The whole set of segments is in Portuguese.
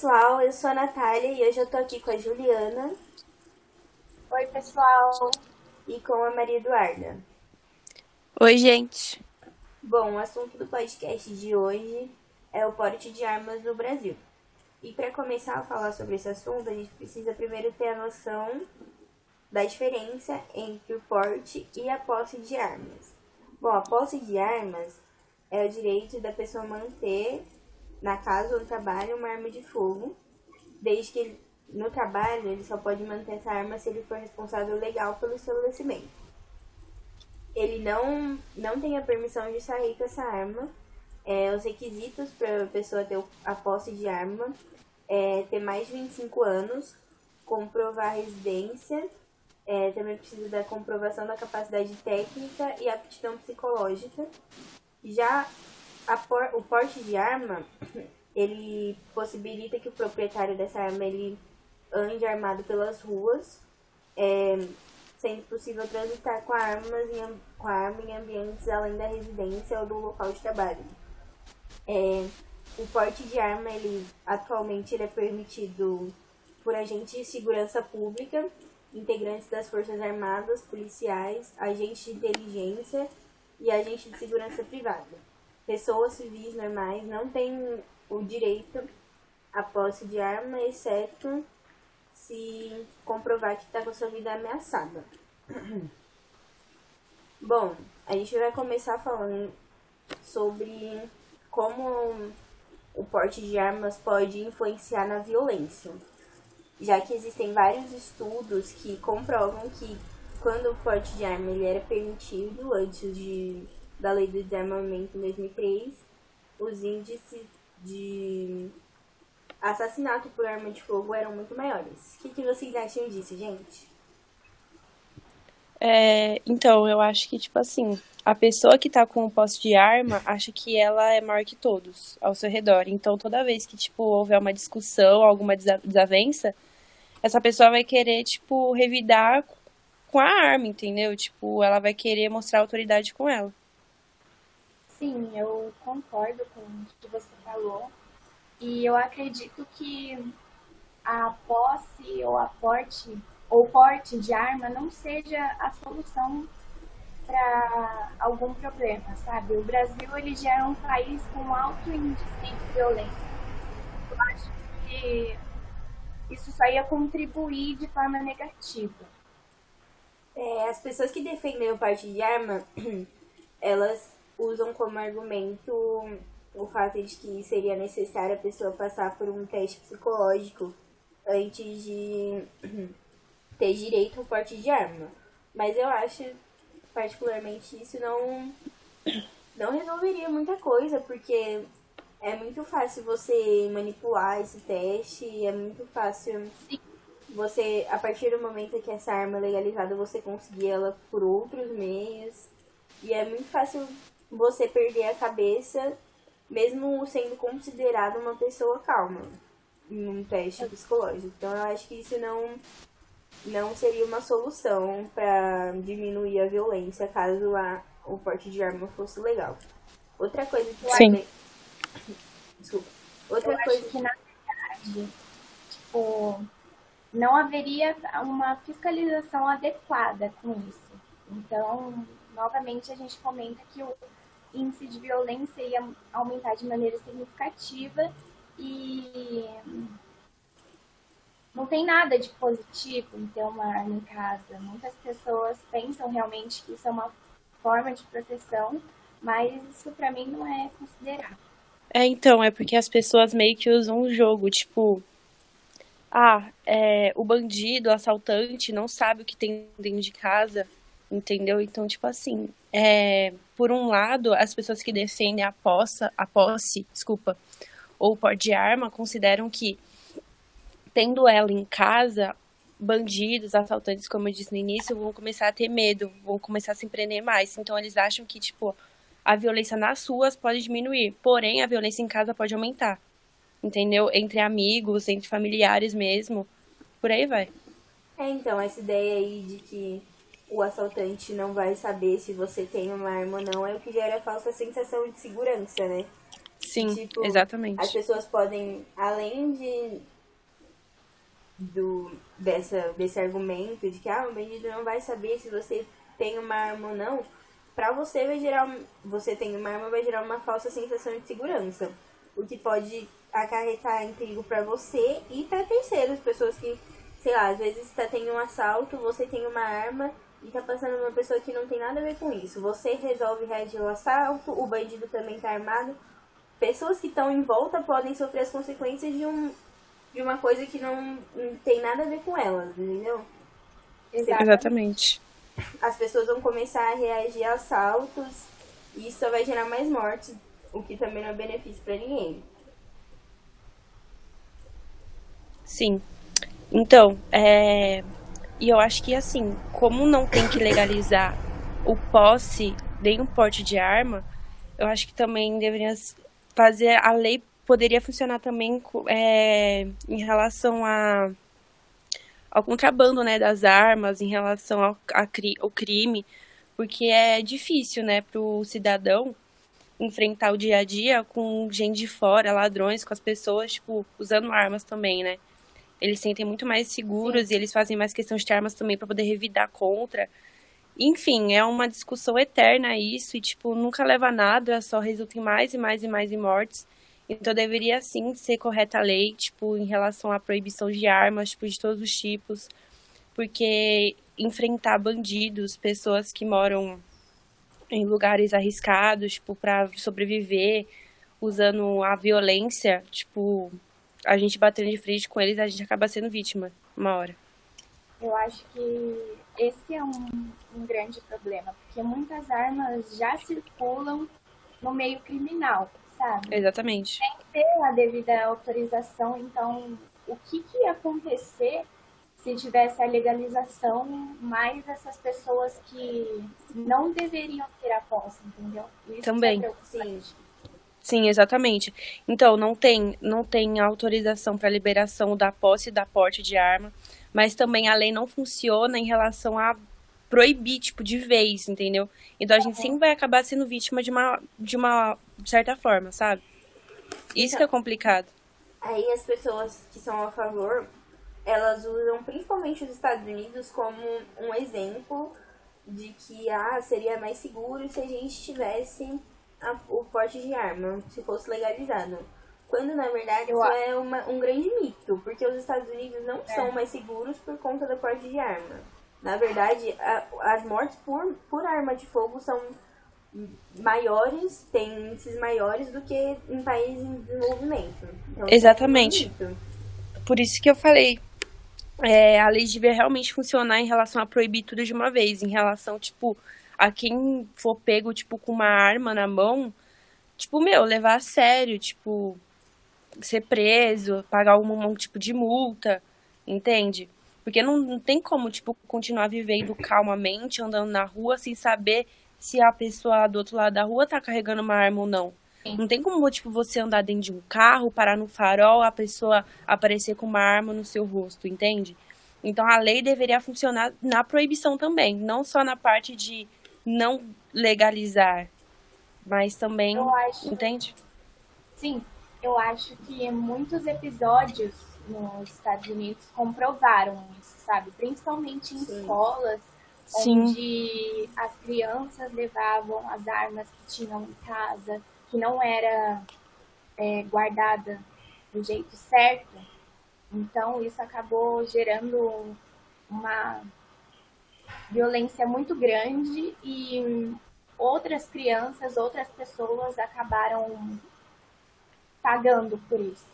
pessoal, eu sou a Natália e hoje eu tô aqui com a Juliana. Oi, pessoal. E com a Maria Eduarda. Oi, gente. Bom, o assunto do podcast de hoje é o porte de armas no Brasil. E para começar a falar sobre esse assunto, a gente precisa primeiro ter a noção da diferença entre o porte e a posse de armas. Bom, a posse de armas é o direito da pessoa manter na casa ou no trabalho uma arma de fogo, desde que ele, no trabalho ele só pode manter essa arma se ele for responsável legal pelo estabelecimento. Ele não, não tem a permissão de sair com essa arma. É, os requisitos para a pessoa ter a posse de arma é ter mais de 25 anos, comprovar a residência, é, também precisa da comprovação da capacidade técnica e aptidão psicológica. Já por, o porte de arma, ele possibilita que o proprietário dessa arma ele ande armado pelas ruas, é, sendo possível transitar com, armas em, com a arma em ambientes além da residência ou do local de trabalho. É, o porte de arma, ele atualmente ele é permitido por agentes de segurança pública, integrantes das Forças Armadas, policiais, agentes de inteligência e agentes de segurança privada pessoas civis normais não têm o direito à posse de arma, exceto se comprovar que está com sua vida ameaçada. Bom, a gente vai começar falando sobre como o porte de armas pode influenciar na violência, já que existem vários estudos que comprovam que quando o porte de arma ele era permitido antes de da Lei do Desarmamento em 2003, os índices de assassinato por arma de fogo eram muito maiores. O que, que vocês acham disso, gente? É, então, eu acho que, tipo assim, a pessoa que tá com o posse de arma acha que ela é maior que todos ao seu redor. Então, toda vez que, tipo, houver uma discussão, alguma desavença, essa pessoa vai querer, tipo, revidar com a arma, entendeu? Tipo, ela vai querer mostrar autoridade com ela. Sim, eu concordo com o que você falou. E eu acredito que a posse ou a porte ou porte de arma não seja a solução para algum problema, sabe? O Brasil ele já é um país com alto índice de violência. Eu acho que isso só ia contribuir de forma negativa. É, as pessoas que defendem o porte de arma, elas usam como argumento o fato de que seria necessário a pessoa passar por um teste psicológico antes de ter direito ao porte de arma. Mas eu acho, particularmente, isso não, não resolveria muita coisa, porque é muito fácil você manipular esse teste, é muito fácil você, a partir do momento que essa arma é legalizada, você conseguir ela por outros meios. E é muito fácil você perder a cabeça, mesmo sendo considerado uma pessoa calma em um teste psicológico. Então eu acho que isso não não seria uma solução para diminuir a violência caso a, o porte de arma fosse legal. Outra coisa que Sim. eu Desculpa. Outra eu coisa que na verdade, tipo, não haveria uma fiscalização adequada com isso. Então, novamente a gente comenta que o índice de violência ia aumentar de maneira significativa e não tem nada de positivo em ter uma arma em casa. Muitas pessoas pensam realmente que isso é uma forma de proteção, mas isso para mim não é considerado. É, então, é porque as pessoas meio que usam um jogo, tipo, ah, é, o bandido, o assaltante não sabe o que tem dentro de casa, entendeu? Então, tipo assim, é, por um lado, as pessoas que defendem a, possa, a posse, desculpa, ou porte de arma, consideram que, tendo ela em casa, bandidos, assaltantes, como eu disse no início, vão começar a ter medo, vão começar a se empreender mais. Então, eles acham que, tipo, a violência nas ruas pode diminuir, porém, a violência em casa pode aumentar. Entendeu? Entre amigos, entre familiares mesmo, por aí vai. É, então, essa ideia aí de que o assaltante não vai saber se você tem uma arma ou não, é o que gera a falsa sensação de segurança, né? Sim, tipo, exatamente. As pessoas podem, além de do dessa desse argumento de que ah, o bandido não vai saber se você tem uma arma ou não, para você vai gerar você tem uma arma vai gerar uma falsa sensação de segurança, o que pode acarretar em perigo para você e para terceiros, pessoas que, sei lá, às vezes está tendo um assalto, você tem uma arma e tá passando uma pessoa que não tem nada a ver com isso. Você resolve reagir ao assalto, o bandido também tá armado. Pessoas que estão em volta podem sofrer as consequências de um de uma coisa que não, não tem nada a ver com elas, entendeu? Exatamente. As pessoas vão começar a reagir a assaltos e isso só vai gerar mais mortes, o que também não é benefício para ninguém. Sim. Então, é... e eu acho que assim, como não tem que legalizar o posse nem o porte de arma, eu acho que também deveria fazer a lei poderia funcionar também é, em relação a, ao contrabando né, das armas, em relação ao, a, ao crime, porque é difícil né, para o cidadão enfrentar o dia a dia com gente de fora, ladrões, com as pessoas, tipo, usando armas também, né? Eles sentem muito mais seguros Sim. e eles fazem mais questão de ter armas também para poder revidar contra. Enfim, é uma discussão eterna isso e, tipo, nunca leva a nada, só resulta em mais e mais e mais em mortes. Então deveria sim ser correta a lei, tipo, em relação à proibição de armas, tipo, de todos os tipos. Porque enfrentar bandidos, pessoas que moram em lugares arriscados, tipo, para sobreviver, usando a violência, tipo, a gente batendo de frente com eles, a gente acaba sendo vítima uma hora. Eu acho que esse é um, um grande problema, porque muitas armas já circulam no meio criminal sabe? Exatamente. Tem que ter a devida autorização, então o que, que ia acontecer se tivesse a legalização, mais essas pessoas que não deveriam ter a posse, entendeu? Isso Também. É Sim. Sim, exatamente. Então, não tem, não tem autorização para liberação da posse e da porte de arma, mas também a lei não funciona em relação a proibir, tipo, de vez, entendeu? Então a gente sempre vai acabar sendo vítima de uma, de uma certa forma, sabe? Isso que é complicado. Aí as pessoas que são a favor, elas usam principalmente os Estados Unidos como um exemplo de que ah, seria mais seguro se a gente tivesse a, o porte de arma, se fosse legalizado. Quando na verdade isso é uma, um grande mito, porque os Estados Unidos não é. são mais seguros por conta do porte de arma. Na verdade, a, as mortes por, por arma de fogo são maiores, têm índices maiores do que em países em desenvolvimento. Então, Exatamente. É por isso que eu falei. É, a lei devia realmente funcionar em relação a proibir tudo de uma vez, em relação, tipo, a quem for pego, tipo, com uma arma na mão, tipo, meu, levar a sério, tipo, ser preso, pagar algum um tipo de multa, entende? Porque não, não tem como, tipo, continuar vivendo calmamente, andando na rua, sem saber se a pessoa do outro lado da rua tá carregando uma arma ou não. Não tem como, tipo, você andar dentro de um carro, parar no farol, a pessoa aparecer com uma arma no seu rosto, entende? Então a lei deveria funcionar na proibição também, não só na parte de não legalizar, mas também, acho... entende? Sim, eu acho que muitos episódios nos Estados Unidos comprovaram isso, sabe? Principalmente em Sim. escolas, Sim. onde as crianças levavam as armas que tinham em casa, que não era é, guardada do jeito certo. Então, isso acabou gerando uma violência muito grande e outras crianças, outras pessoas acabaram pagando por isso.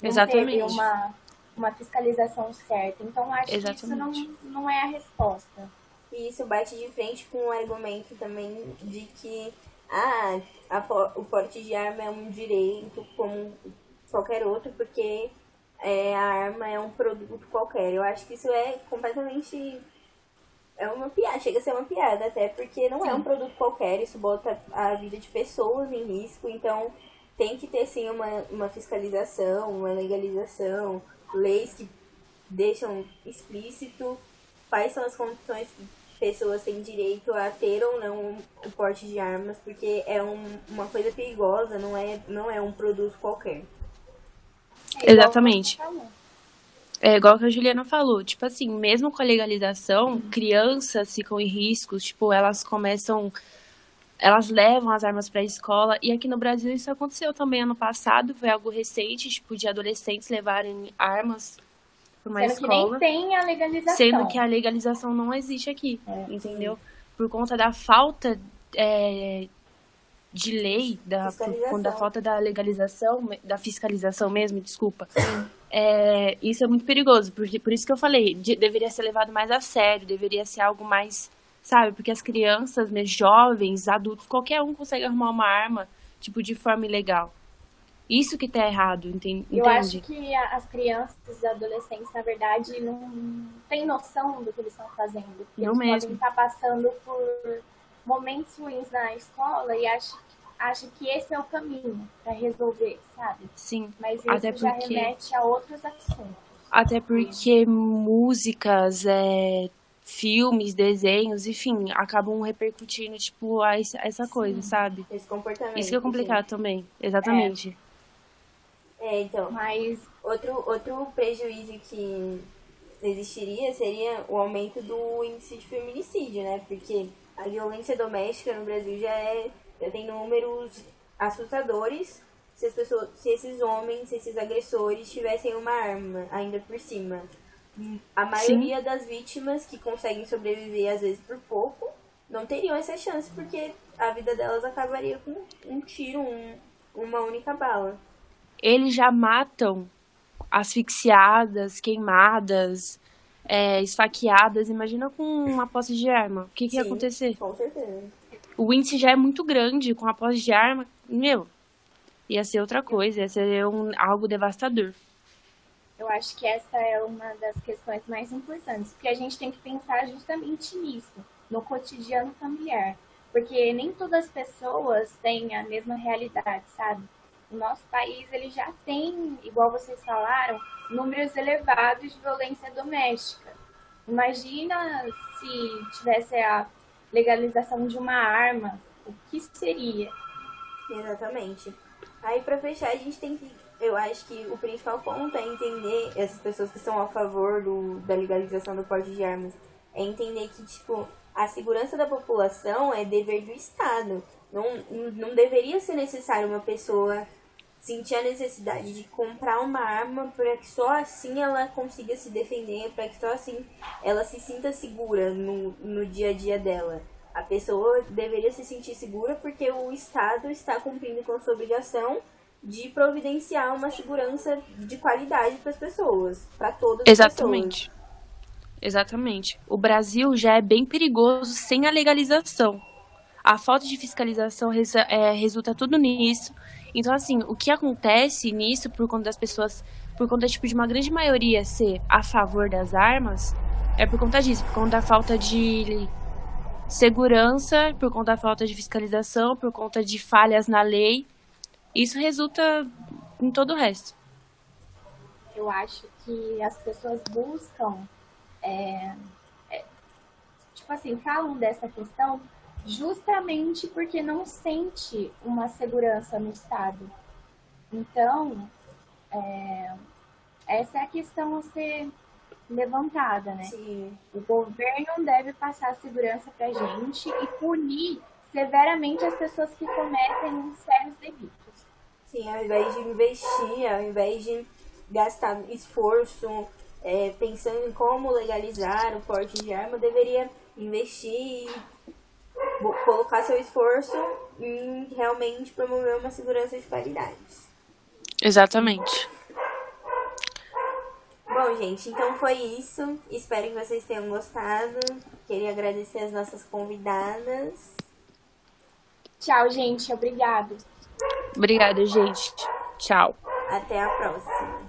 Não Exatamente. teve uma, uma fiscalização certa. Então, acho Exatamente. que isso não, não é a resposta. E isso bate de frente com o argumento também de que ah, a, o porte de arma é um direito como qualquer outro, porque é, a arma é um produto qualquer. Eu acho que isso é completamente. É uma piada, chega a ser uma piada, até porque não é um produto qualquer, isso bota a vida de pessoas em risco, então tem que ter sim uma, uma fiscalização, uma legalização, leis que deixam explícito quais são as condições pessoas têm direito a ter ou não o porte de armas, porque é um, uma coisa perigosa, não é, não é um produto qualquer. É Exatamente. É igual que a Juliana falou, tipo assim, mesmo com a legalização, crianças ficam em riscos, tipo, elas começam elas levam as armas para a escola e aqui no Brasil isso aconteceu também ano passado, foi algo recente, tipo, de adolescentes levarem armas para uma Sendo escola. que nem tem a legalização. Sendo que a legalização não existe aqui, é, entendeu? Sim. Por conta da falta é, de lei, da, por, da falta da legalização, da fiscalização mesmo, desculpa. É, isso é muito perigoso, porque por isso que eu falei, de, deveria ser levado mais a sério, deveria ser algo mais sabe? Porque as crianças, né, jovens, adultos, qualquer um consegue arrumar uma arma, tipo, de forma ilegal. Isso que tá errado, entende? Eu acho que as crianças e adolescentes, na verdade, não têm noção do que eles estão fazendo. Não eles mesmo. podem estar passando por momentos ruins na escola e acham acha que esse é o caminho para resolver, sabe? Sim. Mas isso até já porque... remete a outros assuntos. Até porque músicas, é, filmes, desenhos, enfim, acabam repercutindo, tipo, a essa coisa, Sim, sabe? Esse comportamento. Isso que é complicado também, exatamente. É. é, então. Mas outro, outro prejuízo que existiria seria o aumento do índice de feminicídio, né? Porque a violência doméstica no Brasil já, é, já tem números assustadores se, as pessoas, se esses homens, se esses agressores tivessem uma arma ainda por cima. A maioria Sim. das vítimas que conseguem sobreviver, às vezes por pouco, não teriam essa chance, porque a vida delas acabaria com um tiro, um, uma única bala. Eles já matam asfixiadas, queimadas, é, esfaqueadas. Imagina com uma posse de arma. O que, que Sim, ia acontecer? Com certeza. O índice já é muito grande com a posse de arma. Meu, ia ser outra coisa, ia ser um, algo devastador. Eu acho que essa é uma das questões mais importantes, porque a gente tem que pensar justamente nisso, no cotidiano familiar. Porque nem todas as pessoas têm a mesma realidade, sabe? O nosso país ele já tem, igual vocês falaram, números elevados de violência doméstica. Imagina se tivesse a legalização de uma arma, o que seria? Exatamente. Aí para fechar a gente tem que eu acho que o principal ponto é entender, essas pessoas que são a favor do, da legalização do porte de armas, é entender que, tipo, a segurança da população é dever do Estado. Não, não deveria ser necessário uma pessoa sentir a necessidade de comprar uma arma para que só assim ela consiga se defender, para que só assim ela se sinta segura no, no dia a dia dela. A pessoa deveria se sentir segura porque o Estado está cumprindo com sua obrigação de providenciar uma segurança de qualidade para as pessoas, para todas as Exatamente. pessoas. Exatamente. O Brasil já é bem perigoso sem a legalização. A falta de fiscalização é, resulta tudo nisso. Então, assim, o que acontece nisso, por conta das pessoas, por conta tipo, de uma grande maioria ser a favor das armas, é por conta disso, por conta da falta de segurança, por conta da falta de fiscalização, por conta de falhas na lei. Isso resulta em todo o resto. Eu acho que as pessoas buscam, é, é, tipo assim, falam dessa questão justamente porque não sente uma segurança no Estado. Então, é, essa é a questão a ser levantada, né? Sim. O governo deve passar segurança pra gente e punir severamente as pessoas que cometem sérios delitos. Sim, ao invés de investir, ao invés de gastar esforço é, pensando em como legalizar o porte de arma, deveria investir e colocar seu esforço em realmente promover uma segurança de qualidade. Exatamente. Bom, gente, então foi isso. Espero que vocês tenham gostado. Queria agradecer as nossas convidadas. Tchau, gente. Obrigado. Obrigada, gente. Tchau. Até a próxima.